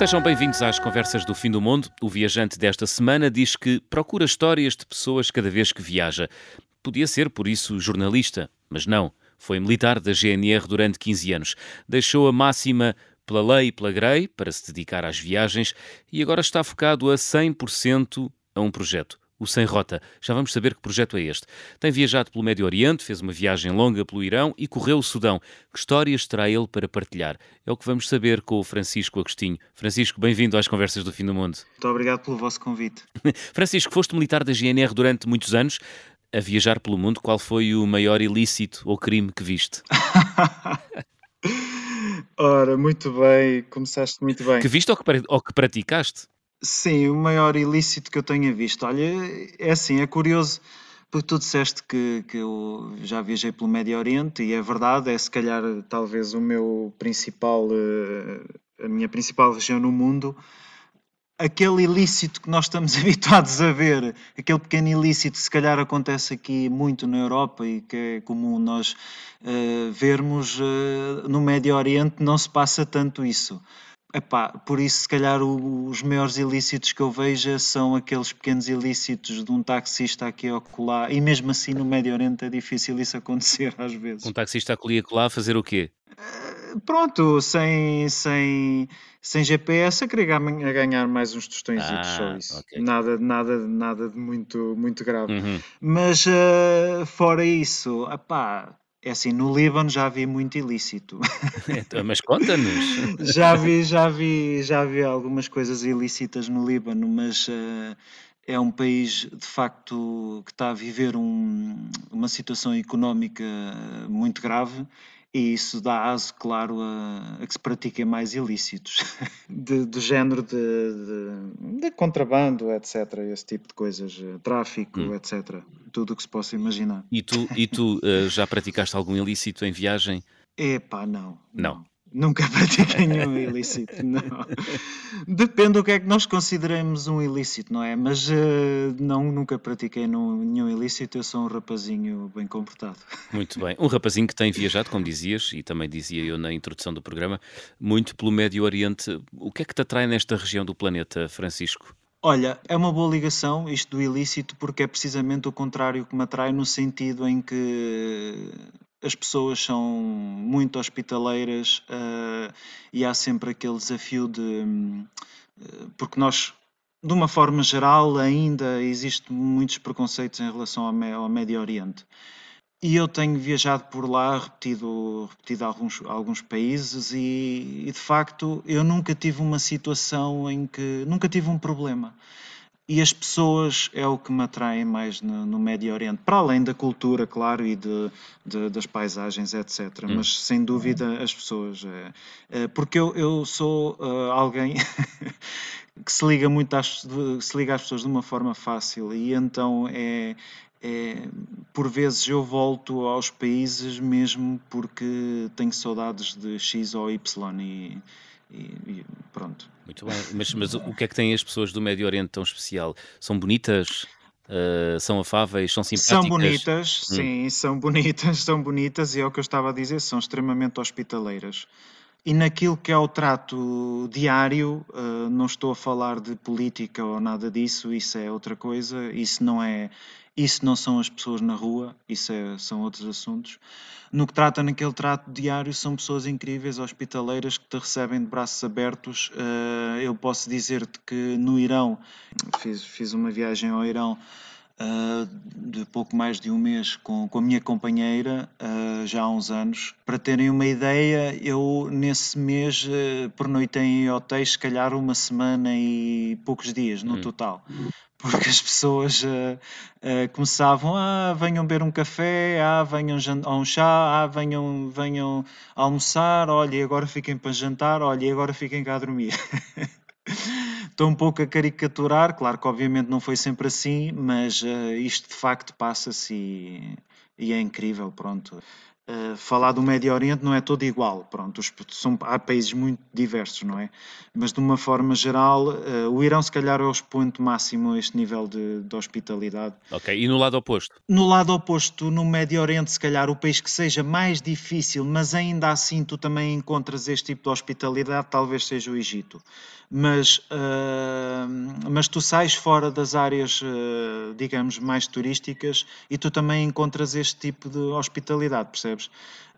Sejam bem-vindos às Conversas do Fim do Mundo. O viajante desta semana diz que procura histórias de pessoas cada vez que viaja. Podia ser, por isso, jornalista, mas não. Foi militar da GNR durante 15 anos. Deixou a máxima pela lei e pela grei para se dedicar às viagens e agora está focado a 100% a um projeto o Sem Rota. Já vamos saber que projeto é este. Tem viajado pelo Médio Oriente, fez uma viagem longa pelo Irão e correu o Sudão. Que histórias terá ele para partilhar? É o que vamos saber com o Francisco Agostinho. Francisco, bem-vindo às Conversas do Fim do Mundo. Muito obrigado pelo vosso convite. Francisco, foste militar da GNR durante muitos anos. A viajar pelo mundo, qual foi o maior ilícito ou crime que viste? Ora, muito bem, começaste muito bem. Que viste ou que, ou que praticaste? Sim, o maior ilícito que eu tenha visto. Olha, é assim, é curioso, porque tu disseste que, que eu já viajei pelo Médio Oriente e é verdade, é se calhar talvez o meu principal, eh, a minha principal região no mundo. Aquele ilícito que nós estamos habituados a ver, aquele pequeno ilícito se calhar acontece aqui muito na Europa e que é comum nós uh, vermos, uh, no Médio Oriente não se passa tanto isso. Epá, por isso, se calhar, o, os maiores ilícitos que eu vejo são aqueles pequenos ilícitos de um taxista aqui a colar, e mesmo assim no Médio Oriente é difícil isso acontecer às vezes. Um taxista aqui a colar fazer o quê? Uh, pronto, sem, sem, sem GPS, a querer a ganhar mais uns tostões ah, isso. Nada, nada, nada de muito, muito grave. Uhum. Mas uh, fora isso, epá, é assim, no Líbano já vi muito ilícito. Então, mas conta-nos. já vi, já vi, já vi algumas coisas ilícitas no Líbano, mas uh, é um país de facto que está a viver um, uma situação económica muito grave e isso dá aso, claro, a, a que se pratiquem mais ilícitos, de, do género de, de, de, contrabando, etc., esse tipo de coisas, eh, tráfico, hum. etc., tudo o que se possa imaginar. E tu, e tu uh, já praticaste algum ilícito em viagem? Epá, não. Não. Nunca pratiquei nenhum ilícito, não. Depende do que é que nós consideremos um ilícito, não é? Mas uh, não, nunca pratiquei nenhum ilícito, eu sou um rapazinho bem comportado. Muito bem. Um rapazinho que tem viajado, como dizias, e também dizia eu na introdução do programa, muito pelo Médio Oriente. O que é que te atrai nesta região do planeta, Francisco? Olha, é uma boa ligação isto do ilícito, porque é precisamente o contrário que me atrai, no sentido em que as pessoas são muito hospitaleiras uh, e há sempre aquele desafio de. Uh, porque nós, de uma forma geral, ainda existem muitos preconceitos em relação ao, ao Médio Oriente. E eu tenho viajado por lá, repetido, repetido alguns, alguns países, e, e de facto eu nunca tive uma situação em que. nunca tive um problema e as pessoas é o que me atrai mais no, no, Médio Oriente, para além da cultura, claro, e de, de das paisagens, etc. Hum. Mas sem dúvida as pessoas. É, é, porque eu, eu sou uh, alguém que se liga muito às, se liga às pessoas de uma forma fácil e então é, é, por vezes eu volto aos países mesmo porque tenho saudades de X ou Y e, e, e pronto. Muito bem, mas, mas o que é que têm as pessoas do Médio Oriente tão especial? São bonitas? Uh, são afáveis, são simpáticas? São bonitas, hum. sim, são bonitas, são bonitas e é o que eu estava a dizer, são extremamente hospitaleiras. E naquilo que é o trato diário, uh, não estou a falar de política ou nada disso, isso é outra coisa, isso não é isso não são as pessoas na rua, isso é, são outros assuntos. No que trata naquele trato diário, são pessoas incríveis, hospitaleiras, que te recebem de braços abertos. Uh, eu posso dizer-te que no Irão, fiz, fiz uma viagem ao Irão uh, de pouco mais de um mês com, com a minha companheira, uh, já há uns anos. Para terem uma ideia, eu nesse mês uh, pernoitei em hotéis, se calhar uma semana e poucos dias no hum. total porque as pessoas começavam, ah, venham beber um café, ah, venham a um chá, ah, venham, venham almoçar, olha, e agora fiquem para jantar, olha, e agora fiquem cá a dormir. Estou um pouco a caricaturar, claro que obviamente não foi sempre assim, mas uh, isto de facto passa-se e, e, é incrível, pronto. Uh, falar do Médio Oriente não é todo igual, pronto, os, são, há países muito diversos, não é? Mas de uma forma geral, uh, o Irão se calhar é o expoente máximo a este nível de, de, hospitalidade. Ok, e no lado oposto? No lado oposto, no Médio Oriente, se calhar o país que seja mais difícil, mas ainda assim tu também encontras este tipo de hospitalidade, talvez seja o Egito. Mas, uh, mas tu sais fora das áreas, digamos, mais turísticas e tu também encontras este tipo de hospitalidade, percebes?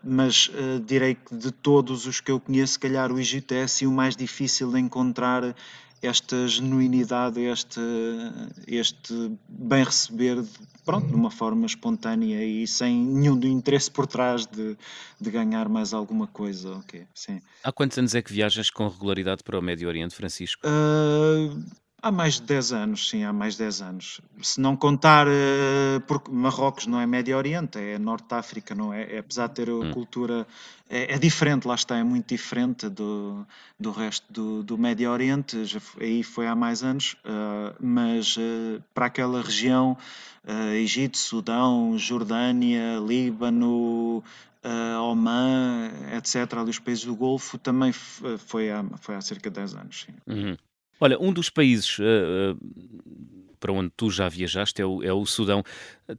Mas uh, direi que de todos os que eu conheço, se calhar o Egito é assim o mais difícil de encontrar esta genuinidade, este, este bem receber, pronto, de uma forma espontânea e sem nenhum interesse por trás de, de ganhar mais alguma coisa. Okay, sim. Há quantos anos é que viajas com regularidade para o Médio Oriente, Francisco? Uh, Há mais de 10 anos, sim, há mais de 10 anos. Se não contar, uh, porque Marrocos não é Médio Oriente, é Norte África, não é? é apesar de ter hum. cultura, é, é, diferente, lá está, é muito diferente do, do resto do, do Médio Oriente, já, aí foi há mais anos, uh, mas uh, para aquela região, Egito, Sudão, Jordânia, Líbano, uh, Oman, etc., ali os países do Golfo, também foi há, foi há cerca de 10 anos. Sim. Uhum. Olha, um dos países uh, para onde tu já viajaste é o, é o Sudão.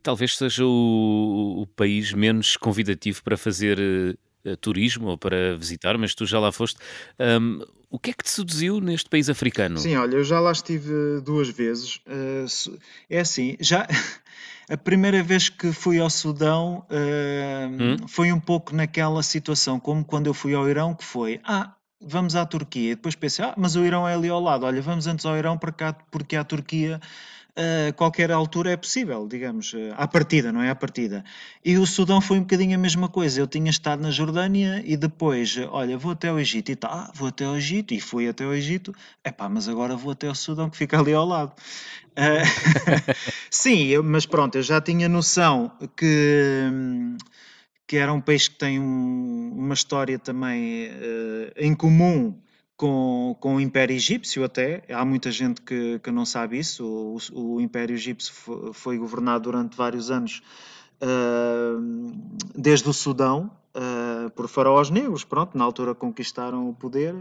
Talvez seja o, o, país menos convidativo para fazer uh, turismo ou para visitar, mas tu já lá foste. Um, o que é que te seduziu neste país africano? Sim, olha, eu já lá estive duas vezes. É assim, já. A primeira vez que fui ao Sudão hum? foi um pouco naquela situação, como quando eu fui ao Irão, que foi, ah, vamos à Turquia. E depois pensei, ah, mas o Irão é ali ao lado. Olha, vamos antes ao Irão porque a Turquia a qualquer altura é possível, digamos, uh, à partida, não é? À partida. E o Sudão foi um bocadinho a mesma coisa. Eu tinha estado na Jordânia e depois, olha, vou até ao Egito e tal, ah, vou até ao Egito e fui até ao Egito, epá, mas agora vou até ao Sudão que fica ali ao lado. Uh, sim, mas pronto, eu já tinha noção que. Hum, que era um país que tem um, uma história também uh, em comum com, com o Império Egípcio até. Há muita gente que, que não sabe isso. O, o Império Egípcio foi, foi, governado durante vários anos uh, desde o Sudão uh, por faraós negros, pronto, na altura conquistaram o poder.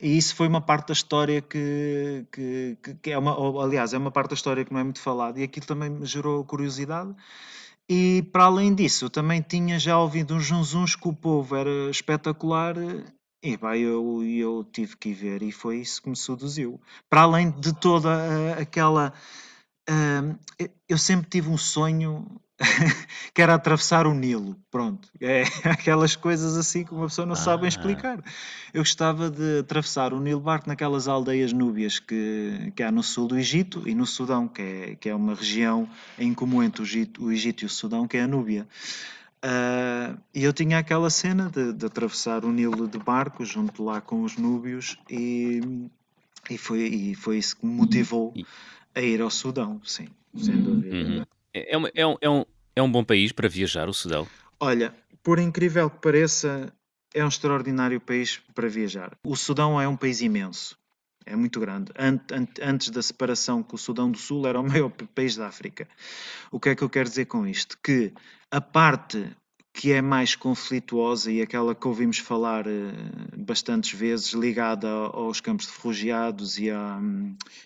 E isso foi uma parte da história que, que, que é uma, aliás, é uma parte da história que não é muito falada e aquilo também me gerou curiosidade. E para além disso, também tinha já ouvido uns zunzuns que o povo era espetacular e pá, eu, eu tive que ir ver e foi isso que me seduziu. Para além de toda uh, aquela. Uh, eu sempre tive um sonho que era atravessar o Nilo. Pronto, é aquelas coisas assim que uma pessoa não ah. sabe explicar. Eu gostava de atravessar o Nilo barco naquelas aldeias núbias que, que há no sul do Egito e no Sudão, que é, que é uma região em comum entre o Egito, o Egito e o Sudão, que é a Núbia. Uh, e eu tinha aquela cena de, de, atravessar o Nilo de barco junto lá com os núbios e, e, foi, e foi isso que me motivou a ir ao Sudão, sim, sem dúvida. Uhum. É, uma, é, um, é, um, é um bom país para viajar, o Sudão? Olha, por incrível que pareça, é um extraordinário país para viajar. O Sudão é um país imenso, é muito grande. Antes da separação com o Sudão do Sul, era o maior país da África. O que é que eu quero dizer com isto? Que a parte que é mais conflituosa e aquela que ouvimos falar uh, bastantes vezes, ligada aos campos de refugiados e, à,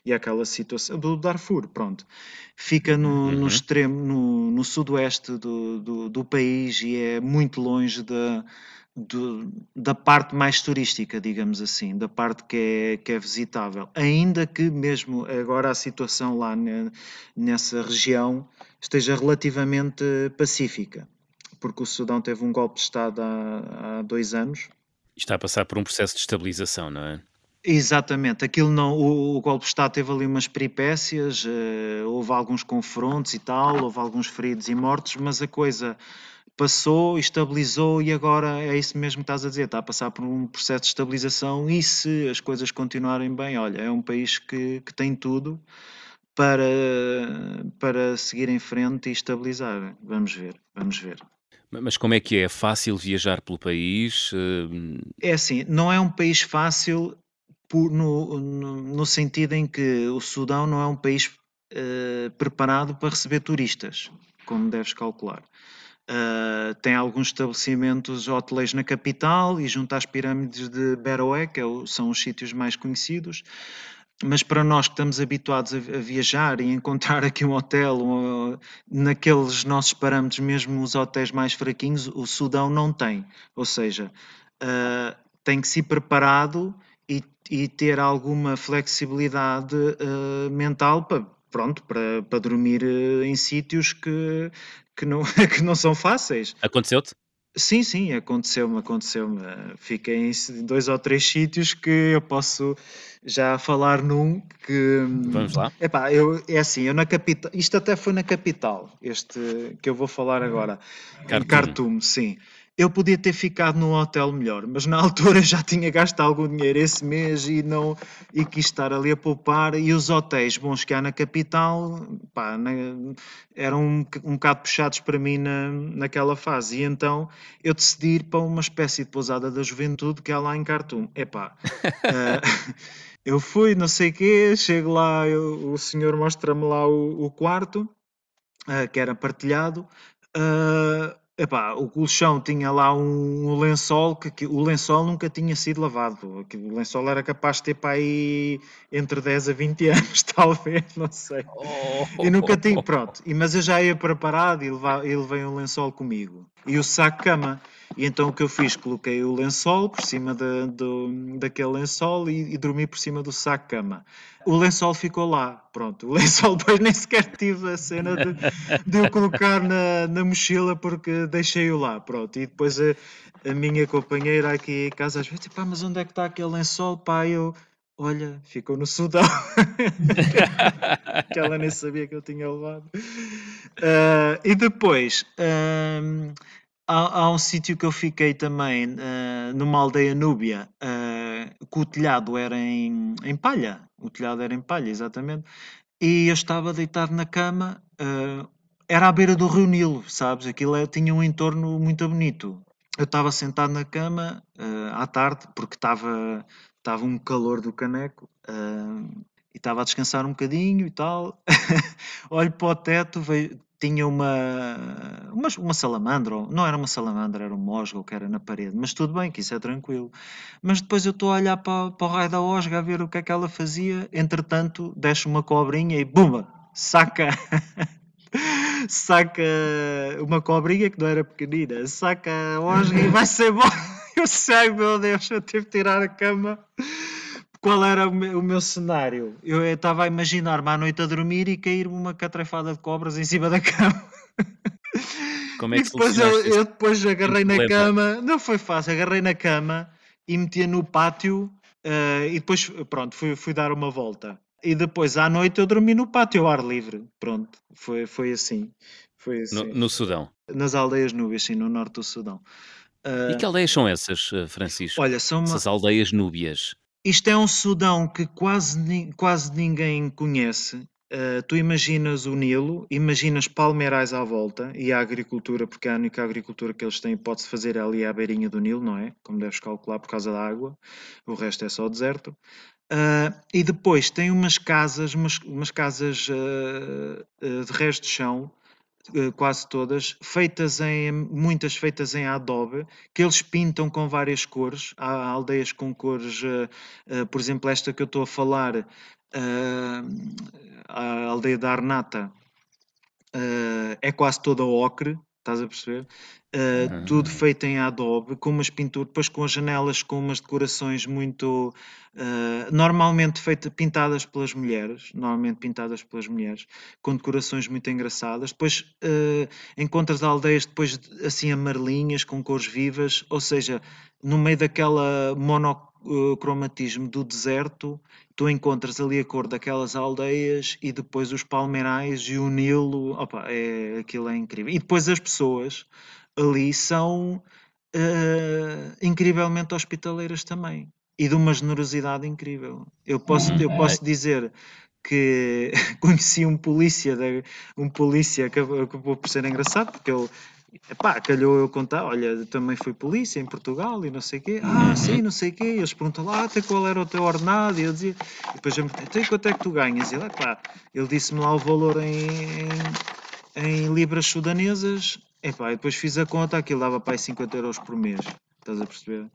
e àquela situação do Darfur, pronto. Fica no, uhum. no extremo, no, no sudoeste do, do, do, país e é muito longe da, do, da parte mais turística, digamos assim, da parte que é, que é visitável. Ainda que mesmo agora a situação lá nessa região esteja relativamente pacífica porque o Sudão teve um golpe de Estado há, há dois anos. Está a passar por um processo de estabilização, não é? Exatamente, aquilo não, o, o, golpe de Estado teve ali umas peripécias, uh, houve alguns confrontos e tal, houve alguns feridos e mortos, mas a coisa passou, estabilizou e agora é isso mesmo que estás a dizer, está a passar por um processo de estabilização e se as coisas continuarem bem, olha, é um país que, que tem tudo para, para seguir em frente e estabilizar. Vamos ver, vamos ver. Mas como é que é? É fácil viajar pelo país? É assim, não é um país fácil por, no, no, no, sentido em que o Sudão não é um país uh, preparado para receber turistas, como deves calcular. Uh, tem alguns estabelecimentos hoteleiros na capital e junto às pirâmides de Beroé, que é são os sítios mais conhecidos. Mas para nós que estamos habituados a, viajar e encontrar aqui um hotel naqueles nossos parâmetros, mesmo os hotéis mais fraquinhos, o Sudão não tem. Ou seja, uh, tem que se preparado e, e ter alguma flexibilidade uh, mental para, pronto, para, para dormir em sítios que, que não, que não são fáceis. Aconteceu-te? Sim, sim, aconteceu-me, aconteceu-me. Fiquei em dois ou três sítios que eu posso já falar num que. Vamos lá. Epá, eu, é assim, eu na capital. Isto até foi na capital, este que eu vou falar agora. Khartoum. Em Khartoum, sim. Eu podia ter ficado num hotel melhor, mas na altura já tinha gasto algum dinheiro esse mês e não e quis estar ali a poupar. E os hotéis bons que há na capital pá, na, eram um, um bocado puxados para mim na, naquela fase. E então eu decidi ir para uma espécie de pousada da juventude que há lá em Khartoum. Epá, uh, eu fui, não sei o quê, chego lá, eu, o senhor mostra-me lá o, o quarto, uh, que era partilhado. Uh, Epá, o colchão tinha lá um, lençol que, que, o lençol nunca tinha sido lavado. O lençol era capaz de ter para aí entre 10 a 20 anos, talvez, não sei. Oh, e nunca tinha, pronto. E, mas eu já ia preparado e, levava, e levei um lençol comigo. E o saco cama. E então o que eu fiz? Coloquei o lençol por cima de, de, daquele lençol e, e, dormi por cima do saco cama. O lençol ficou lá, pronto. O lençol depois nem sequer tive a cena de, de eu colocar na, na mochila porque deixei-o lá, pronto. E depois a, a, minha companheira aqui em casa às vezes, pá, mas onde é que está aquele lençol? Pá, eu, olha, ficou no Sudão. que ela nem sabia que eu tinha levado. Uh, e depois... Uh, há, há um sítio que eu fiquei também, uh, numa aldeia núbia, uh, que o telhado era em, em palha. O telhado era em palha, exatamente. E eu estava deitado na cama, uh, era à beira do Rio Nilo, sabes? Aquilo é, tinha um entorno muito bonito. Eu estava sentado na cama à tarde, porque estava, estava um calor do caneco, e estava a descansar um bocadinho e tal. Olho para o teto, vejo, tinha uma, uma, uma salamandra, não era uma salamandra, era um mosgo que era na parede, mas tudo bem, que isso é tranquilo. Mas depois eu estou a olhar para, para o raio da osga a ver o que é que ela fazia, entretanto, deixa uma cobrinha e bumba, saca. saca uma cobrinha que não era pequenina, saca a osga e vai-se embora. Eu sei, meu Deus, eu tive que tirar a cama qual era o meu, o meu cenário? Eu estava a imaginar-me à noite a dormir e cair-me uma catrafada de cobras em cima da cama. Como é que e depois eu, eu, depois agarrei na cama, não foi fácil, agarrei na cama e metia no pátio uh, e depois, pronto, fui, fui dar uma volta. E depois à noite eu dormi no pátio ao ar livre. Pronto, foi, foi assim. Foi assim. No, no Sudão? Nas aldeias núbias, sim, no norte do Sudão. Uh, e que aldeias são essas, eh, Francisco? Olha, são uma... essas aldeias núbias. Isto é um Sudão que quase, quase ninguém conhece. Uh, tu imaginas o Nilo, imaginas palmeirais à volta e a agricultura, porque é a única agricultura que eles têm pode-se fazer ali à beirinha do Nilo, não é? Como deves calcular por causa da água, o resto é só deserto. Uh, e depois tem umas casas, umas, umas casas uh, de resto de chão, quase todas, feitas em muitas feitas em adobe, que eles pintam com várias cores. Há aldeias com cores, uh, uh, por exemplo, esta que eu estou a falar, a aldeia da Arnata, é quase toda ocre, estás a perceber? Uh, tudo feito em Adobe, com umas pinturas, depois com as janelas com umas decorações muito uh, normalmente feitas, pintadas pelas mulheres, normalmente pintadas pelas mulheres, com decorações muito engraçadas. Depois uh, encontras aldeias depois assim amarelinhas, com cores vivas, ou seja, no meio daquela monocromatismo do deserto, tu encontras ali a cor daquelas aldeias e depois os palmeirais e o Nilo, opa, é, aquilo é incrível. E depois as pessoas ali são uh, incrivelmente hospitaleiras também e de uma generosidade incrível. Eu posso, eu posso dizer que conheci um polícia, um polícia que acabou por ser engraçado, porque ele Epá, calhou eu contar, olha, também fui polícia em Portugal e não sei o quê. Ah, uhum. sim, não sei o quê. E eles perguntam lá até qual era o teu ordenado. E eu dizia, e depois eu me até quanto é que tu ganhas? E ele, epá, ele disse-me lá o valor em, em, em libras sudanesas Epá, depois fiz a conta, aquilo dava para aí 50 euros por mês, estás a perceber?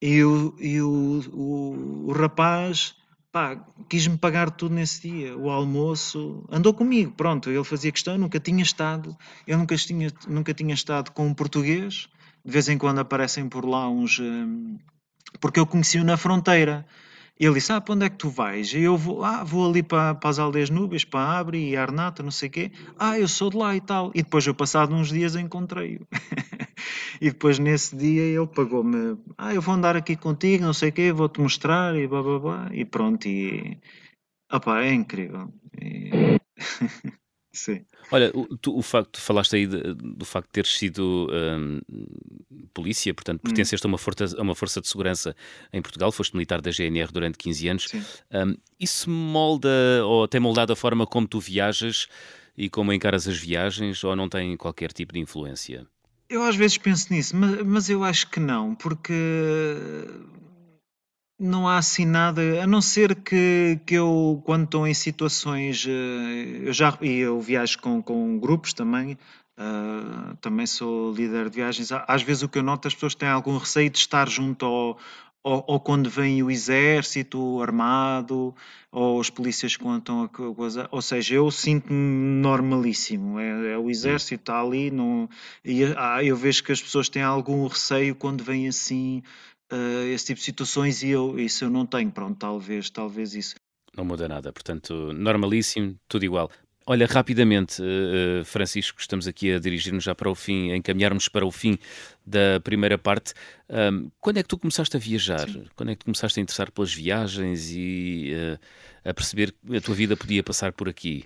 E o, e o, o, o rapaz pá, quis-me pagar tudo nesse dia, o almoço, andou comigo, pronto, ele fazia questão, nunca tinha estado, eu nunca tinha, nunca tinha estado com um português, de vez em quando aparecem por lá uns, hum, porque eu conheci-o na fronteira, ele disse: Ah, para onde é que tu vais? E eu vou, ah, vou ali para, para as aldeias Núbias, para Abre e Arnata, não sei o quê. Ah, eu sou de lá e tal. E depois, eu passado uns dias, encontrei-o. e depois, nesse dia, ele pagou-me: Ah, eu vou andar aqui contigo, não sei o quê, vou-te mostrar e blá blá blá. E pronto. E. Opá, é incrível. E... Sim. Olha, o, tu, o facto, falaste aí de, do facto de teres sido um, polícia, portanto, hum. pertenceste hum. a, uma força, a uma força de segurança em Portugal, foste militar da GNR durante 15 anos. Um, isso molda, ou tem moldado a forma como tu viajas e como encaras as viagens, ou não tem qualquer tipo de influência? Eu às vezes penso nisso, mas, mas eu acho que não, porque não há assim nada, a não ser que, que eu, quando estou em situações, eh, eu já e eu viajo com, com grupos também, uh, também sou líder de viagens. Às vezes o que eu noto, as pessoas têm algum receio de estar junto ao, ou, ou, quando vem o exército armado, ou os polícias contam a coisa, ou seja, eu sinto-me normalíssimo. É, é, o exército está ali, não, e ah, eu vejo que as pessoas têm algum receio quando vem assim uh, esse tipo de situações e eu isso eu não tenho, pronto, talvez, talvez isso. Não muda nada, portanto, normalíssimo, tudo igual. Olha, rapidamente, uh, Francisco, estamos aqui a dirigir-nos já para o fim, a encaminharmos para o fim da primeira parte. Um, quando é que tu começaste a viajar? Sim. Quando é que tu começaste a interessar pelas viagens e uh, a perceber que a tua vida podia passar por aqui?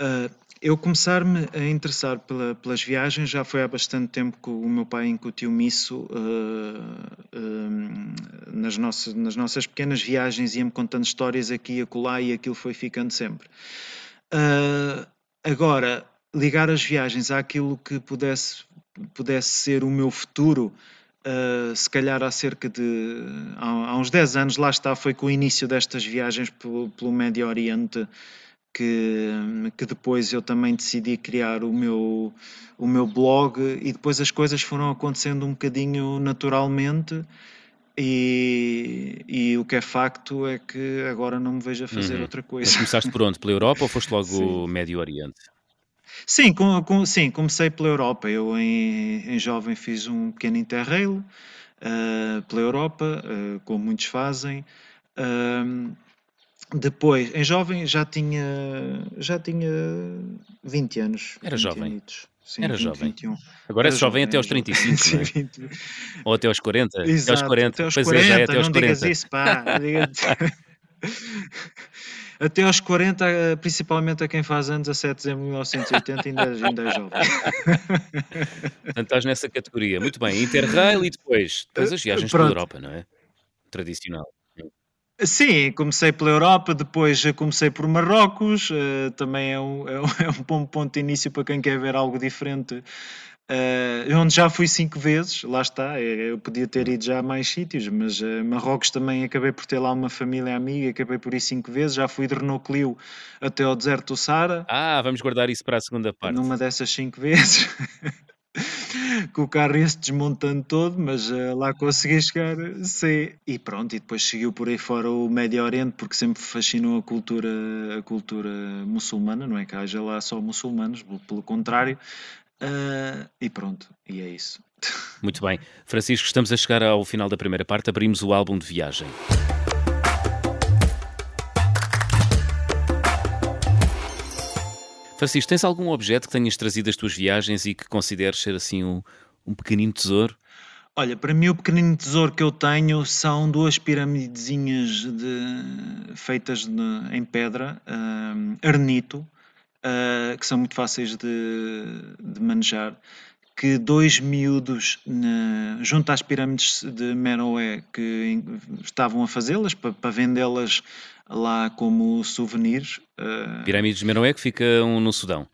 Uh, eu começar-me a interessar pela, pelas viagens já foi há bastante tempo que o meu pai incutiu-me isso uh, uh, nas, nossas, nas nossas pequenas viagens, ia-me contando histórias aqui e acolá e aquilo foi ficando sempre. Agora, ligar as viagens àquilo que pudesse, pudesse ser o meu futuro, Uh, se calhar há cerca de há, há, uns 10 anos, lá está, foi com o início destas viagens pelo, pelo Médio Oriente que, que depois eu também decidi criar o meu, o meu blog e depois as coisas foram acontecendo um bocadinho naturalmente. E, e, o que é facto é que agora não me vejo a fazer uhum. outra coisa. Mas começaste por onde? Pela Europa ou foste logo. Médio Oriente? Sim, com, com, sim, comecei pela Europa. Eu em, em jovem fiz um pequeno interrail uh, pela Europa, uh, como muitos fazem. Uh, depois, em jovem já tinha já tinha 20 anos. Era jovem. Sim, Era 20, jovem. 21. Agora é jovem até aos 35, Sim, não é? 20. Ou até aos 40. Exato, até aos 40. Até aos 40, é, até aos não 40. digas isso, pá. até aos 40, principalmente a quem faz anos a 7 de dezembro de 1980, ainda, ainda é jovem. Portanto, estás nessa categoria. Muito bem, Interrail e depois, depois as viagens Pronto. pela Europa, não é? Tradicional. Sim, comecei pela Europa, depois comecei por Marrocos, uh, também é um, é, um, é um bom ponto de início para quem quer ver algo diferente. Uh, onde já fui cinco vezes, lá está, eu podia ter ido já a mais sítios, mas uh, Marrocos também acabei por ter lá uma família amiga, acabei por ir cinco vezes, já fui de Renault Clio até ao deserto do Sara. Ah, vamos guardar isso para a segunda parte. Numa dessas cinco vezes. com o carro ia-se desmontando todo, mas uh, lá consegui chegar, sim. E pronto, e depois seguiu por aí fora o Médio Oriente, porque sempre fascinou a cultura, a cultura muçulmana, não é que haja lá só muçulmanos, pelo contrário. Uh, e pronto, e é isso. Muito bem. Francisco, estamos a chegar ao final da primeira parte, abrimos o álbum de viagem. Francisco, tens algum objeto que tenhas trazido das tuas viagens e que consideres ser assim um, um pequenino tesouro? Olha, para mim o pequenino tesouro que eu tenho são duas piramidezinhas de, feitas de, em pedra, uh, arnito, uh, que são muito fáceis de, de manejar, que dois miúdos na, junto às pirâmides de Meroé que estavam a fazê-las para, para vendê-las lá como souvenirs. Uh, Pirâmides de Meroé que ficam no Sudão.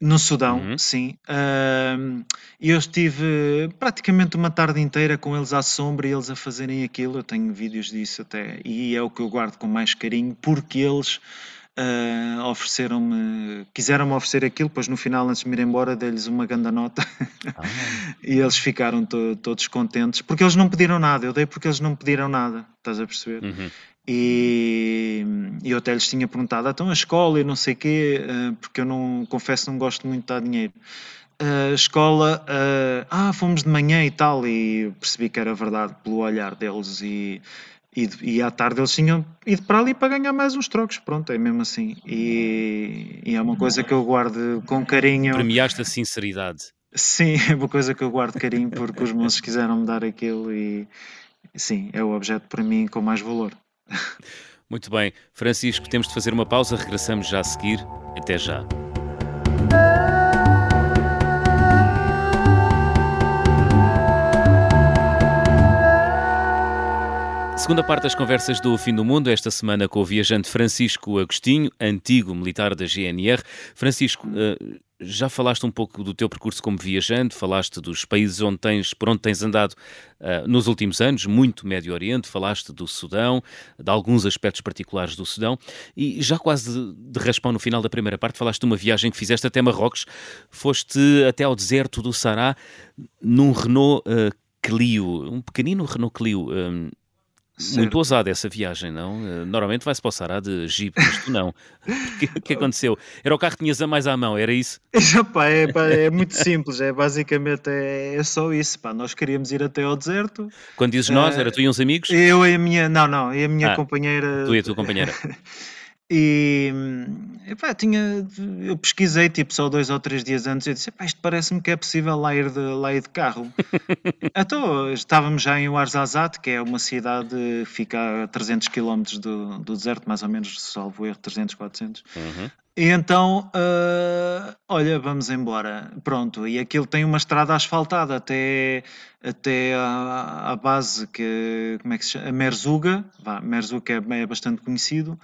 No Sudão, uhum. sim. Uh, eu estive praticamente uma tarde inteira com eles à sombra e eles a fazerem aquilo. Eu tenho vídeos disso até, e é o que eu guardo com mais carinho, porque eles uh, ofereceram-me, quiseram-me oferecer aquilo, pois no final, antes de me ir embora, dei-lhes uma grande nota ah. e eles ficaram to todos contentes, porque eles não pediram nada, eu dei porque eles não pediram nada, estás a perceber? Uhum. E, e eu até lhes tinha perguntado, então a escola e não sei o quê, uh, porque eu não, confesso, não gosto muito de dar dinheiro. A escola, uh, ah, fomos de manhã e tal, e percebi que era verdade pelo olhar deles e e, e à tarde eles tinham ido para ali para ganhar mais uns trocos, pronto, é mesmo assim. E, e é uma coisa que eu guardo com carinho. Premiaste a sinceridade. Sim, é uma coisa que eu guardo carinho porque os moços quiseram me dar aquilo e sim, é o objeto para mim com mais valor. Muito bem, Francisco, temos de fazer uma pausa, regressamos já a seguir. Até já. Segunda parte das conversas do Fim do Mundo, esta semana com o viajante Francisco Agostinho, antigo militar da GNR. Francisco, eh, já falaste um pouco do teu percurso como viajante, falaste dos países onde tens, por onde tens andado uh, nos últimos anos, muito Médio Oriente, falaste do Sudão, de alguns aspectos particulares do Sudão, e já quase de, de raspão no final da primeira parte, falaste de uma viagem que fizeste até Marrocos, foste até ao deserto do Sará num Renault uh, Clio, um pequenino Renault Clio. Um, Certo. Muito ousada essa viagem, não? Eh, normalmente vai-se para o Sará de Jeep, mas tu não. O que, que, aconteceu? Era o carro que tinhas a mais à mão, era isso? É, pá, é, muito simples, é basicamente é, é, só isso. Pá. Nós queríamos ir até ao deserto. Quando dizes nós, era tu e uns amigos? Eu e a minha, não, não, e a minha ah, companheira. Tu e a tua companheira. E epá, tinha, eu pesquisei tipo só dois ou três dias antes e disse: epá, isto parece-me que é possível lá ir de, lá ir de carro. então estávamos já em Ouarzazate, que é uma cidade que fica a 300 km do, do deserto, mais ou menos, salvo erro, 300, 400. Uhum. E então, uh, olha, vamos embora. Pronto, e aquilo tem uma estrada asfaltada até, até a, a base, que como é que se chama? A Merzuga. Vá, Merzuga é, é bastante conhecido.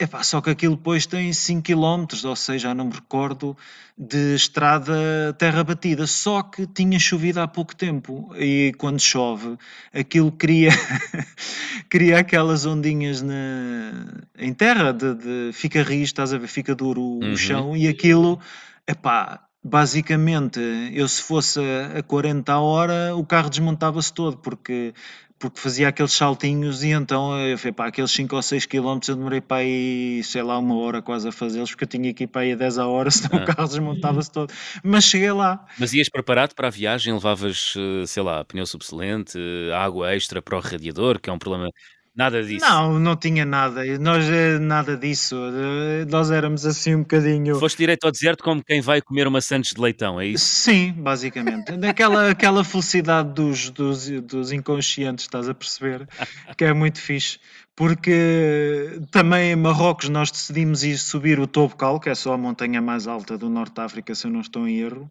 Epá, só que aquilo depois tem 5 km, ou seja, não me recordo, de estrada terra batida. Só que tinha chovido há pouco tempo e quando chove, aquilo cria, cria aquelas ondinhas na, em terra, de, de, fica rio, estás a ver, fica duro o uhum. chão e aquilo, epá, basicamente, eu se fosse a 40 a hora, o carro desmontava-se todo, porque porque fazia aqueles saltinhos e então eu fui para aqueles 5 ou 6 km eu demorei para aí, sei lá, uma hora quase a fazê-los, porque eu tinha que ir para aí a 10 a hora, senão ah. o carro desmontava-se todo. Mas cheguei lá. Mas ias preparado para a viagem? Levavas, eh, sei lá, pneu subselente, água extra para o radiador, que é um problema Nada disso. Não, não tinha nada. Nós eh, nada disso. Eh, nós éramos assim um bocadinho. Foste direito ao deserto como quem vai comer uma Santos de leitão, é isso? Sim, basicamente. Daquela aquela felicidade dos, dos, dos inconscientes, estás a perceber? Que é muito fixe. Porque também em Marrocos nós decidimos ir subir o Tobcal, que é só a montanha mais alta do Norte de África, se eu não estou em erro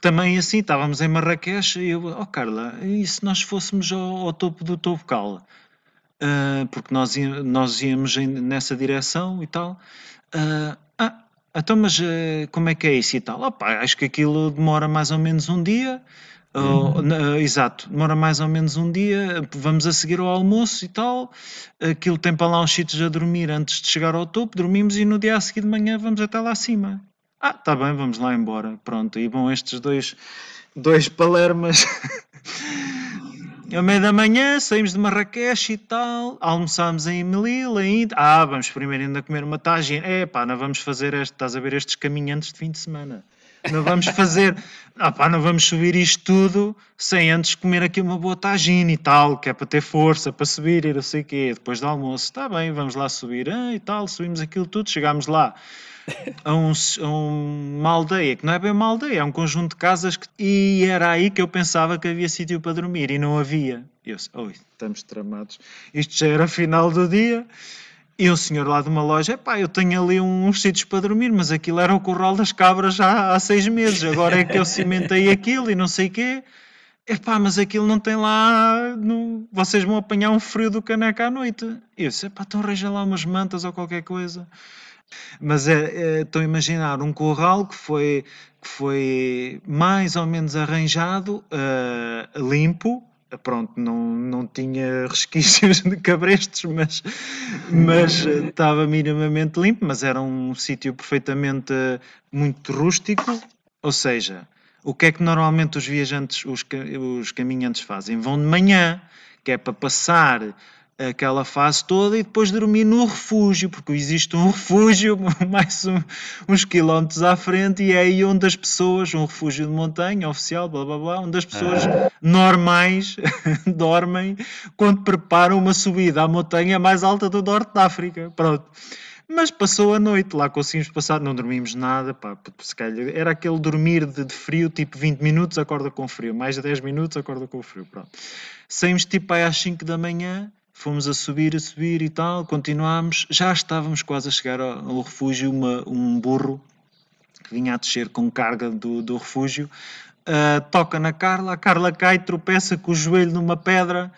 também assim, estávamos em Marrakech e eu, oh Carla, e se nós fôssemos ao, ao topo do Tobcal? Uh, porque nós, nós íamos nessa direção e tal. Uh, ah, então, mas uh, como é que é isso e tal? Opa, acho que aquilo demora mais ou menos um dia. Uhum. exato, demora mais ou menos um dia. Vamos a seguir ao almoço e tal. Aquilo tem para lá uns sítios a dormir antes de chegar ao topo. Dormimos e no dia a seguir de manhã vamos até lá acima. Ah, tá bem, vamos lá embora. Pronto, e vão estes dois, dois palermas à meia da manhã, saímos de Marrakech e tal, almoçámos em Melilla ainda. Ah, vamos primeiro ainda comer uma tagine. É pá, não vamos fazer este, estás a ver estes caminhantes de fim de semana. Não vamos fazer, ah pá, não vamos subir isto tudo sem antes comer aqui uma boa tagine e tal, que é para ter força, para subir e não sei o quê. Depois do almoço, está bem, vamos lá subir ah, e tal, subimos aquilo tudo, chegámos lá a, um, a uma aldeia, que não é bem uma aldeia, é um conjunto de casas, que, e era aí que eu pensava que havia sítio para dormir, e não havia. E eu, oi, estamos tramados. Isto já era final do dia, e o senhor lá de uma loja, pá, eu tenho ali uns sítios para dormir, mas aquilo era o curral das cabras já há seis meses, agora é que eu cimentei aquilo e não sei o quê. Epá, mas aquilo não tem lá. No... Vocês vão apanhar um frio do caneca à noite. E eu disse: epá, então arranja lá umas mantas ou qualquer coisa. Mas é, é, estou a imaginar um corral que foi, que foi mais ou menos arranjado, uh, limpo, pronto, não, não tinha resquícios de cabrestos, mas, mas eh, estava minimamente limpo, mas era um sítio perfeitamente muito rústico, ou seja, o que é que normalmente os viajantes, os, os caminhantes fazem? Vão de manhã, que é para passar aquela fase toda e depois dormir no refúgio, porque existe um refúgio mais um, uns quilómetros à frente e é aí onde as pessoas, um refúgio de montanha oficial, blá blá blá, onde as pessoas normais dormem quando preparam uma subida à montanha mais alta do norte da África. Pronto. Mas passou a noite, lá conseguimos passar, não dormimos nada, pá, se calhar, era aquele dormir de, de, frio, tipo 20 minutos, acorda com frio, mais de 10 minutos, acorda com frio, pronto. Saímos tipo aí às 5 da manhã, fomos a subir, a subir e tal, continuámos, já estávamos quase a chegar ao, refúgio, uma, um burro que vinha a descer com carga do, do refúgio, uh, toca na Carla, a Carla cai, tropeça com o joelho numa pedra,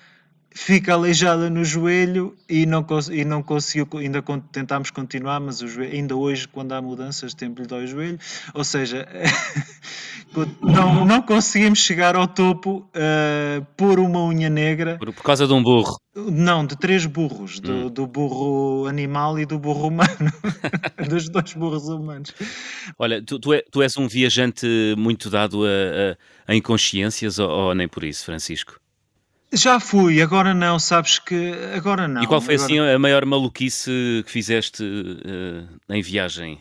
fica aleijada no joelho e não, e não conseguiu, ainda tentámos continuar, mas joelho, ainda hoje, quando há mudanças, tempo lhe dói o joelho. Ou seja, não, não conseguimos chegar ao topo uh, por uma unha negra. Por, por, causa de um burro? Não, de três burros: do, hum. do burro animal e do burro humano. Dos dois burros humanos. Olha, tu, tu, é, tu és um viajante muito dado a, a, a inconsciências ou, ou nem por isso, Francisco? Já fui, agora não, sabes que agora não. E qual foi agora... assim a maior maluquice que fizeste uh, em viagem?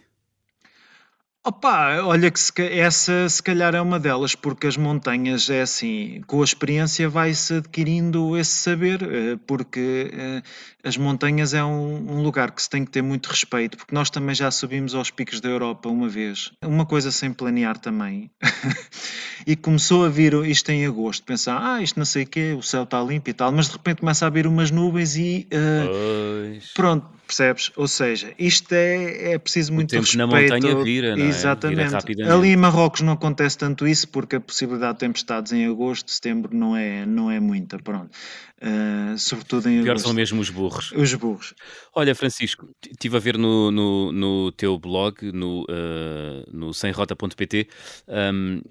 Opa, olha que se, essa se calhar é uma delas, porque as montanhas é assim, com a experiência vai-se adquirindo esse saber, eh, porque eh, as montanhas é um, um, lugar que se tem que ter muito respeito, porque nós também já subimos aos picos da Europa uma vez, uma coisa sem planear também, e começou a vir isto em agosto, pensar, ah, isto não sei o quê, o céu está limpo e tal, mas de repente começa a vir umas nuvens e uh, pronto, Percebes? Ou seja, isto é, é preciso muito o tempo respeito. na montanha vira, não é? Exatamente. Vira Ali em Marrocos não acontece tanto isso porque a possibilidade de tempestades em agosto, setembro não é, não é muita, pronto. Uh, sobretudo em Pior agosto. são mesmo os burros. Os burros. Olha, Francisco, estive a ver no, no, no teu blog, no, uh, no semrota.pt, um,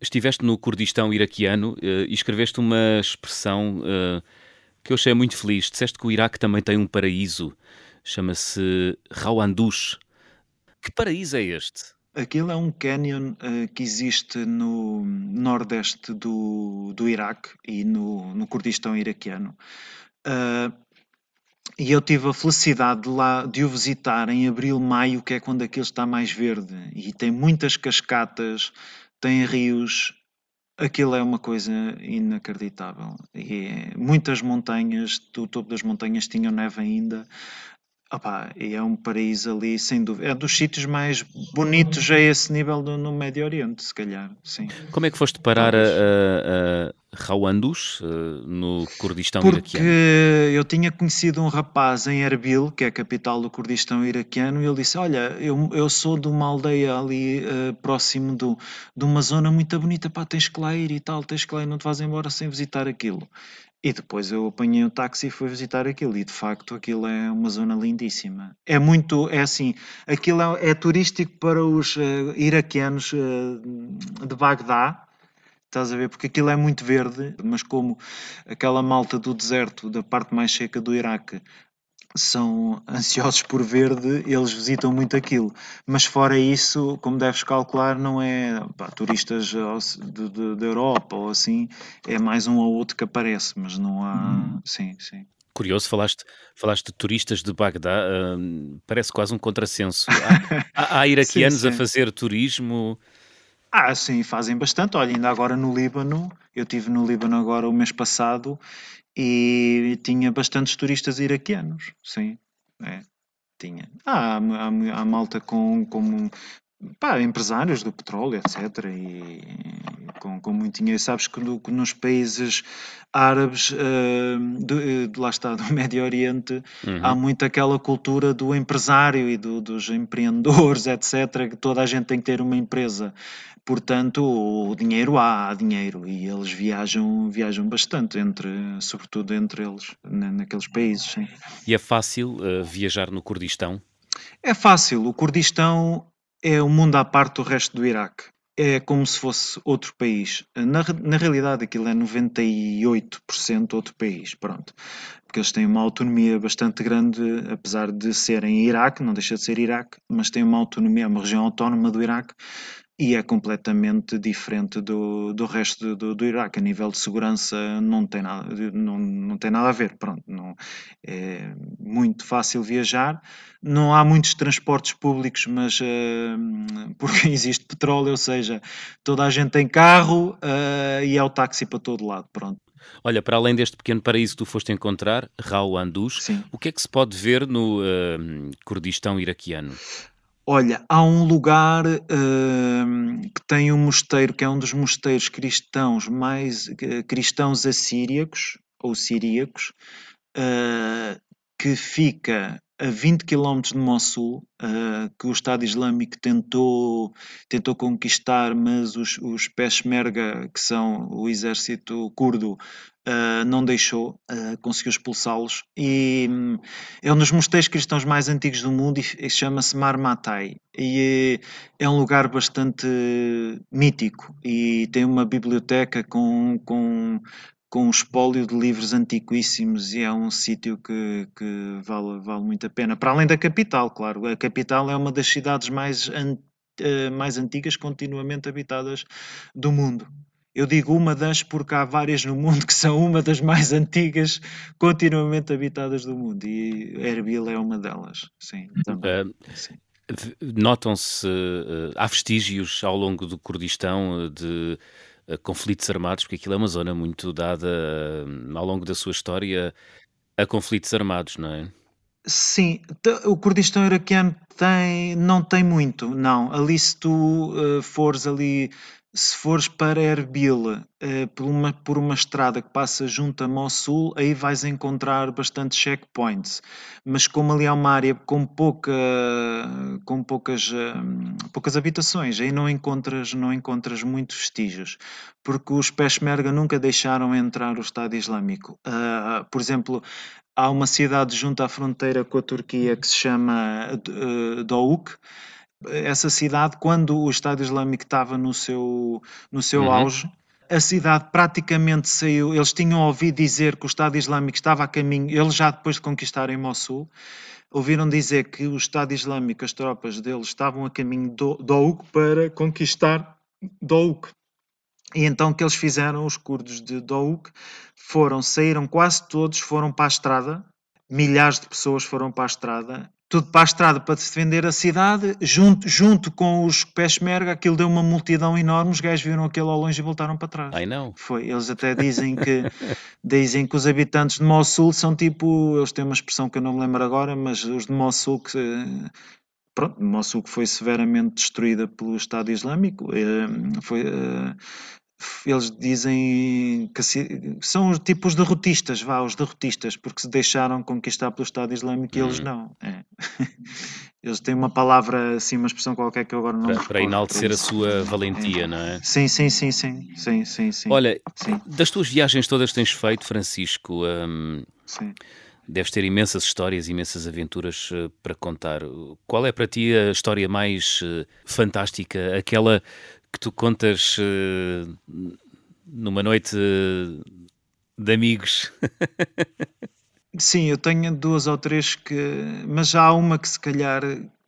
estiveste no Kurdistão iraquiano uh, e escreveste uma expressão uh, que eu achei muito feliz. Disseste que o Iraque também tem um paraíso chama-se Rawandush. Que paraíso é este? Aquilo é um canyon uh, que existe no nordeste do, do Iraque e no, no Kurdistão iraquiano. Uh, e eu tive a felicidade de, lá, de o visitar em abril, maio, que é quando aquilo está mais verde. E tem muitas cascatas, tem rios. Aquilo é uma coisa inacreditável. E é, muitas montanhas, do topo das montanhas tinham neve ainda. Opa, e é um paraíso ali, sem dúvida. É dos sítios mais bonitos a esse nível do, no Médio Oriente, se calhar. Sim. Como é que foste parar a, a, a Rawandus, eh, no Kurdistão Porque iraquiano? Porque eu tinha conhecido um rapaz em Erbil, que é a capital do Kurdistão iraquiano, e ele disse: Olha, eu, eu sou de uma aldeia ali uh, próximo do, de uma zona muito bonita, pá, tens que lá ir e tal, tens que lá ir, não te vais embora sem visitar aquilo. E depois eu apanhei um táxi e fui visitar aquilo e de facto aquilo é uma zona lindíssima. É muito, é assim, aquilo é, é turístico para os uh, iraquianos uh, de Bagdá, estás a ver, porque aquilo é muito verde, mas como aquela malta do deserto, da parte mais seca do Iraque, são ansiosos por verde, eles visitam muito aquilo. Mas fora isso, como deves calcular, não é pá, turistas da Europa ou assim, é mais um ou outro que aparece, mas não há. Hum. Sim, sim. Curioso, falaste, falaste de turistas de Bagdá, hum, parece quase um contrassenso. Há, há, há iraquianos sim, sim. a fazer turismo. Ah, sim, fazem bastante. Olha, ainda agora no Líbano, eu estive no Líbano agora o mês passado e tinha bastantes turistas iraquianos, sim, é, tinha. Ah, há, há, há malta com, com pá, empresários do petróleo, etc. E com, com muito dinheiro. Sabes que, no, que nos países árabes, uh, de, de, lá está, do Médio Oriente, uhum. há muito aquela cultura do empresário e do, dos empreendedores, etc. Que toda a gente tem que ter uma empresa. Portanto, o dinheiro há, há dinheiro e eles viajam, viajam bastante, entre, sobretudo entre eles, naqueles países. Sim. E é fácil uh, viajar no Kurdistão? É fácil. O Kurdistão é um mundo à parte do resto do Iraque. é como se fosse outro país. Na, na realidade, aquilo é 98% outro país, pronto. Porque eles têm uma autonomia bastante grande, apesar de serem Iraque, não deixa de ser Iraque, mas têm uma autonomia, uma região autónoma do Iraque, e é completamente diferente do, do resto do, do Iraque. A nível de segurança não tem nada, não, não tem nada a ver. Pronto, não, é muito fácil viajar. Não há muitos transportes públicos, mas uh, porque existe petróleo, ou seja, toda a gente tem carro uh, e é o táxi para todo lado. Pronto. Olha, para além deste pequeno paraíso que tu foste encontrar, Rao Andus, o que é que se pode ver no uh, Kurdistão iraquiano? Olha, há um lugar uh, que tem um mosteiro, que é um dos mosteiros cristãos mais uh, cristãos assíriacos ou siríacos, uh, que fica a 20 km de Mossul, uh, que o Estado Islâmico tentou, tentou conquistar, mas os, os Peshmerga, que são o exército curdo, uh, não deixou, uh, conseguiu expulsá-los. E um, é um dos mosteiros cristãos mais antigos do mundo e chama-se Marmatai. E é, é um lugar bastante mítico e tem uma biblioteca com, com com um espólio de livros antiquíssimos e é um sítio que, que vale, vale muito a pena. Para além da capital, claro. A capital é uma das cidades mais, an, uh, mais antigas continuamente habitadas do mundo. Eu digo uma das porque há várias no mundo que são uma das mais antigas continuamente habitadas do mundo e Erbil é uma delas. Sim, também. Uh, sim. Notam-se, uh, há vestígios ao longo do Kurdistão de conflitos armados, porque aquilo é uma zona muito dada hum, ao longo da sua história a conflitos armados, não é? Sim, o Kurdistão iraquiano tem, não tem muito, não. Ali se tu uh, fores ali se fores para Erbil eh, por, uma, por uma estrada que passa junto a Mossul, aí vais encontrar bastantes checkpoints. Mas como ali há uma área com, pouca, com poucas, eh, poucas habitações, aí não encontras, não encontras muitos vestígios, porque os Peshmerga nunca deixaram entrar o Estado Islâmico. Uh, por exemplo, há uma cidade junto à fronteira com a Turquia que se chama uh, Douk, essa cidade, quando o Estado Islâmico estava no seu, no seu uhum. auge, a cidade praticamente saiu. Eles tinham ouvido dizer que o Estado Islâmico estava a caminho, eles já depois de conquistarem Mossul, ouviram dizer que o Estado Islâmico, as tropas deles, estavam a caminho do Douk para conquistar Douk. E então o que eles fizeram, os curdos de Douk, foram, saíram quase todos, foram para a estrada, milhares de pessoas foram para a estrada tudo para a estrada para defender a cidade, junto, junto com os Peshmerga, aquilo deu uma multidão enorme, os gajos viram aquilo ao longe e voltaram para trás. Ai não. Foi, eles até dizem que dizem que os habitantes de Mossul são tipo, eles têm uma expressão que eu não me lembro agora, mas os de Mossul que pronto, Mossul que foi severamente destruída pelo Estado Islâmico, eh, foi, eh, eles dizem que são os tipos derrotistas, vá, os derrotistas, porque se deixaram conquistar pelo Estado Islâmico e eles hum. não. É. Eles têm uma palavra, assim, uma expressão qualquer que eu agora não Para, para enaltecer a sua valentia, é. não é? Sim, sim, sim, sim, sim, sim, sim. Olha, sim. das tuas viagens todas que tens feito, Francisco, hum, sim. deves ter imensas histórias, imensas aventuras uh, para contar. Qual é para ti a história mais uh, fantástica, aquela que tu contas uh, numa noite de amigos? Sim, eu tenho duas ou três que. Mas já há uma que se calhar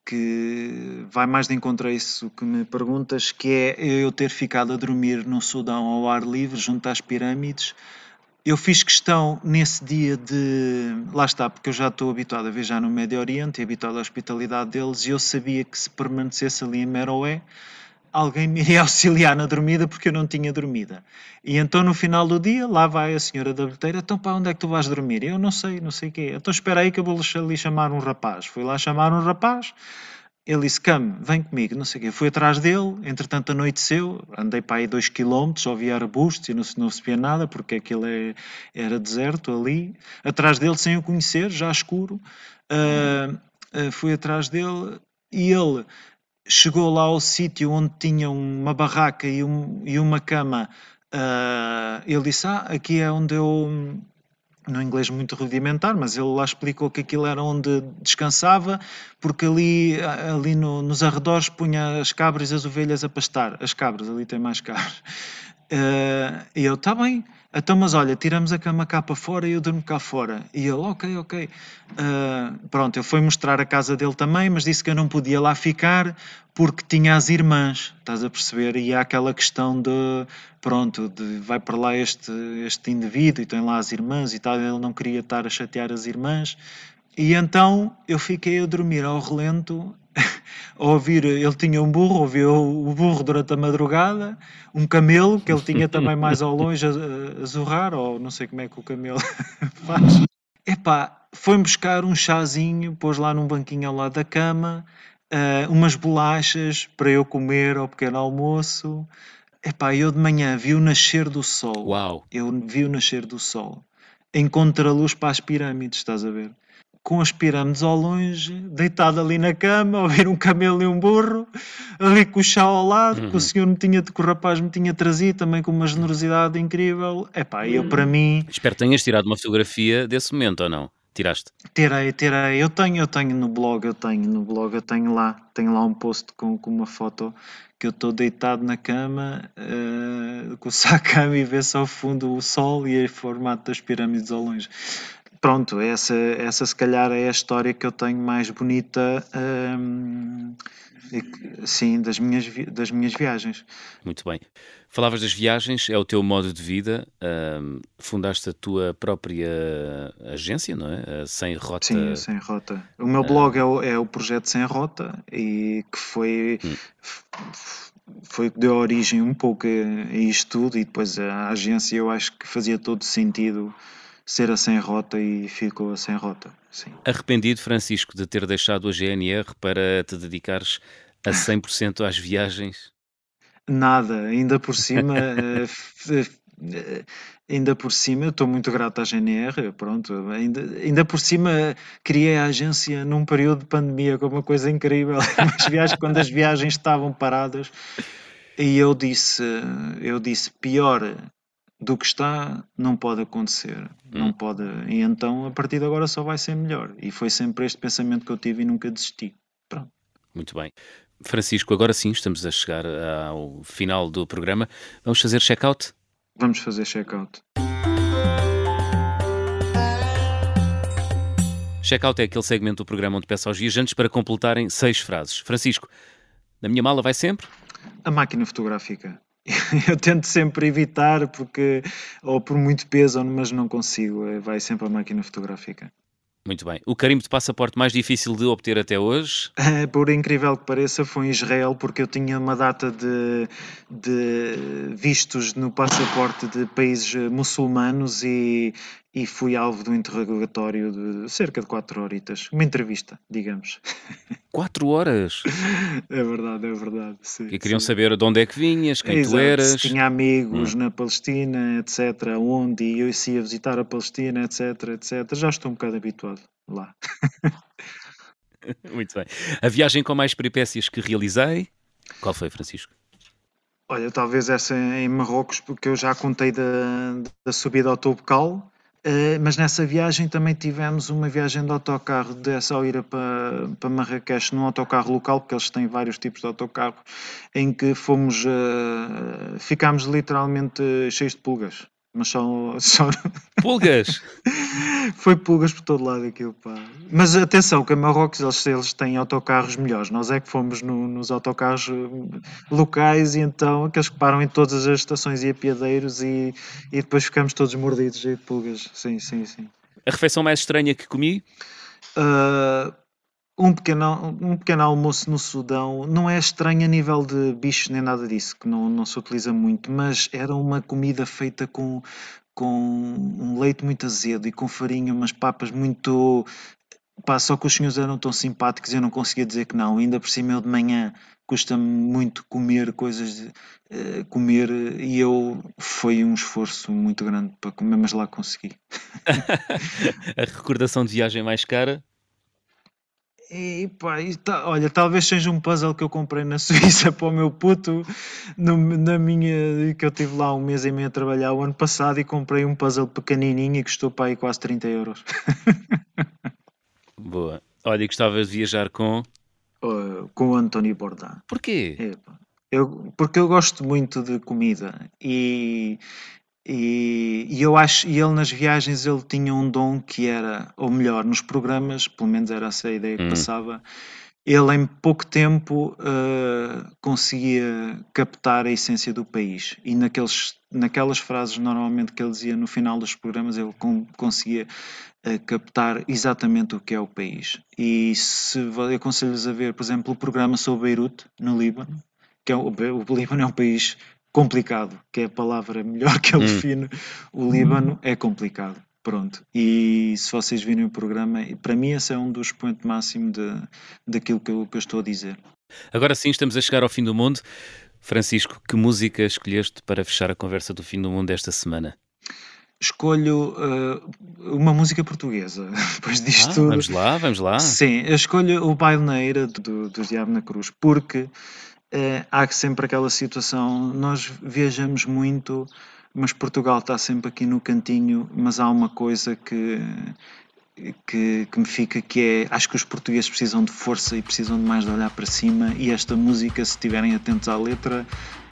que vai mais de encontro a isso que me perguntas, que é eu ter ficado a dormir no Sudão ao ar livre, junto às pirâmides. Eu fiz questão nesse dia de. Lá está, porque eu já estou habituado a viajar no Médio Oriente e habituado à hospitalidade deles, e eu sabia que se permanecesse ali em Meroé, alguém me iria auxiliar na dormida porque eu não tinha dormida. E então no final do dia, lá vai a senhora da bilheteira, então para onde é que tu vais dormir? Eu não sei, não sei o quê. Então espera aí que eu vou ali chamar um rapaz. Fui lá chamar um rapaz, ele disse, Cam, vem comigo, não sei o quê. Fui atrás dele, entretanto anoiteceu, andei para aí dois quilómetros, ouvi arbustos e não, não se via nada, porque aquilo é, era deserto ali. Atrás dele, sem o conhecer, já escuro, uh, uh, fui atrás dele e ele chegou lá ao sítio onde tinha uma barraca e, um, e uma cama. Uh, ele disse: Ah, aqui é onde eu no inglês muito rudimentar, mas ele lá explicou que aquilo era onde descansava, porque ali, ali no, nos arredores punha as cabras e as ovelhas a pastar. As cabras, ali tem mais cabras. Uh, e eu, está bem, então, mas olha, tiramos a cama cá para fora e eu durmo cá fora. E ele, ok, ok. Uh, pronto, ele foi mostrar a casa dele também, mas disse que eu não podia lá ficar porque tinha as irmãs, estás a perceber? E há aquela questão de, pronto, de vai para lá este, este indivíduo e tem lá as irmãs e tal. Ele não queria estar a chatear as irmãs. E então eu fiquei a dormir ao relento a ouvir, ele tinha um burro, ouviu o burro durante a madrugada, um camelo, que ele tinha também mais ao longe a, a zurrar, ou não sei como é que o camelo faz. Epá, foi buscar um chazinho, pôs lá num banquinho ao lado da cama, uh, umas bolachas para eu comer ao pequeno almoço. Epá, eu de manhã vi o nascer do sol. Uau! Eu vi o nascer do sol. Em contraluz para as pirâmides, estás a ver? Com as pirâmides ao longe, deitado ali na cama, a ouvir um camelo e um burro, ali com o chá ao lado, uhum. que o senhor me tinha, que o rapaz me tinha trazido também com uma generosidade incrível. Epá, eu para mim... Espero que tenhas tirado uma fotografia desse momento ou não? Tiraste? Tirei, tirei. Eu tenho, eu tenho no blog, eu tenho no blog, eu tenho lá, tenho lá um post com, com uma foto que eu estou deitado na cama, uh, com o saco e vê-se ao fundo o sol e o formato das pirâmides ao longe pronto, essa, essa se calhar é a história que eu tenho mais bonita, hum, sim, das minhas, das minhas viagens. Muito bem. Falavas das viagens, é o teu modo de vida, hum, fundaste a tua própria agência, não é? Sem Rota. Sim, Sem Rota. O meu blog é, o, é o projeto Sem Rota e que foi... Hum foi o que deu origem um pouco a isto tudo e depois a agência eu acho que fazia todo sentido ser a sem rota e ficou a sem rota. Sim. Arrependido, Francisco, de ter deixado a GNR para te dedicares a 100% às viagens? Nada, ainda por cima. Eh, eh, ainda por cima, estou muito grato à GNR, pronto, ainda, ainda por cima criei a agência num período de pandemia, com uma coisa incrível, as viagens, quando as viagens estavam paradas, e eu disse, eu disse, pior do que está não pode acontecer, hum. não pode, e então a partir de agora só vai ser melhor. E foi sempre este pensamento que eu tive e nunca desisti. Pronto. Muito bem. Francisco, agora sim estamos a chegar ao final do programa. Vamos fazer check-out? Vamos fazer check-out. Check-out é aquele segmento do programa onde peço aos viajantes para completarem seis frases. Francisco, na minha mala vai sempre? A máquina fotográfica. eu tento sempre evitar porque ou por muito peso, mas não consigo. É, vai sempre a máquina fotográfica. Muito bem. O carimbo de passaporte mais difícil de obter até hoje? É, por incrível que pareça, foi em Israel, porque eu tinha uma data de, de vistos no passaporte de países muçulmanos e, e fui alvo do interrogatório de cerca de quatro horitas. Uma entrevista, digamos. Quatro horas? É verdade, é verdade. Sim, e queriam sim. saber de onde é que vinhas, quem Exato, tu eras. Se tinha amigos hum. na Palestina, etc. Onde e eu se ia visitar a Palestina, etc, etc. Já estou um bocado habituado lá. Muito bem. A viagem com mais peripécias que realizei, qual foi, Francisco? Olha, talvez essa em Marrocos, porque eu já contei da, da subida ao Uh, mas nessa viagem também tivemos uma viagem de autocarro de Essaouira para, para Marrakech num autocarro local, porque eles têm vários tipos de autocarro, em que fomos, uh, ficámos literalmente cheios de pulgas mas só, só... Pulgas! Foi pulgas por todo lado aquilo, pá. Mas atenção, que a Marrocos eles, eles têm autocarros melhores. Nós é que fomos no, nos autocarros eh, locais e então aqueles que param em todas as estações e apiadeiros e, e depois ficamos todos mordidos de pulgas. Sim, sim, sim. A refeição mais estranha que comi? Uh, um pequeno, um pequeno almoço no Sudão não é estranho a nível de bichos nem nada disso, que não, não se utiliza muito, mas era uma comida feita com, com um leite muito azedo e com farinha, umas papas muito. Pá, só que os senhores eram tão simpáticos, eu não conseguia dizer que não. Ainda por cima, eu de manhã custa-me muito comer coisas, de, uh, comer, e eu foi um esforço muito grande para comer, mas lá consegui. a recordação de viagem mais cara? E, pá, e tá- olha, talvez seja um puzzle que eu comprei na Suíça para o meu puto, no- na minha, que eu tive lá um mês e meio a trabalhar o ano passado e comprei um puzzle pequenininho e custou para aí quase 30 euros. Boa. Olha, e gostavas de viajar com. Uh, com o António Bourdain. Porquê? Epá, Eu, porque eu gosto muito de comida e, e, e eu acho e ele nas viagens ele tinha um dom que era, ou melhor, nos programas, pelo menos era essa a ideia que Hum. passava, ele em pouco tempo uh, conseguia captar a essência do país e naqueles, naquelas frases normalmente que ele dizia no final dos programas ele con- conseguia uh, captar exatamente o que é o país. E se aconselho-vos a ver, por exemplo, o programa sobre Beirute, no Líbano, que é o, o Líbano é um país complicado, que é a palavra melhor que ele Hum. define. O Líbano é complicado. Pronto. E se vocês virem o programa, para mim esse é um dos pontos máximos de, daquilo que eu, que eu estou a dizer. Agora sim, estamos a chegar ao fim do mundo. Francisco, que música escolheste para fechar a conversa do fim do mundo esta semana? Escolho uh, uma música portuguesa. Depois disto Ah, tudo. vamos lá, vamos lá. Sim, eu escolho o Baile na Eira do, do Diabo na Cruz, porque eh, há sempre aquela situação, nós viajamos muito, mas Portugal está sempre aqui no cantinho, mas há uma coisa que, que, que me fica que é, acho que os portugueses precisam de força e precisam de mais de olhar para cima e esta música, se estiverem atentos à letra,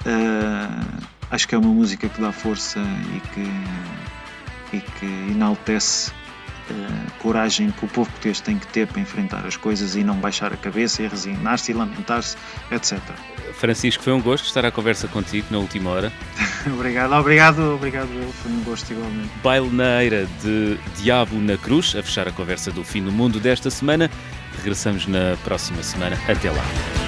eh, acho que é uma música que dá força e que, e que enaltece a coragem que o povo português tem que ter para enfrentar as coisas e não baixar a cabeça e resignar-se e lamentar-se, etc. Francisco, foi um gosto estar à conversa contigo na última hora. obrigado, obrigado, obrigado, foi um gosto igualmente. Baile na Eira de Diabo na Cruz, a fechar a conversa do fim do mundo desta semana. Regressamos na próxima semana. Até lá.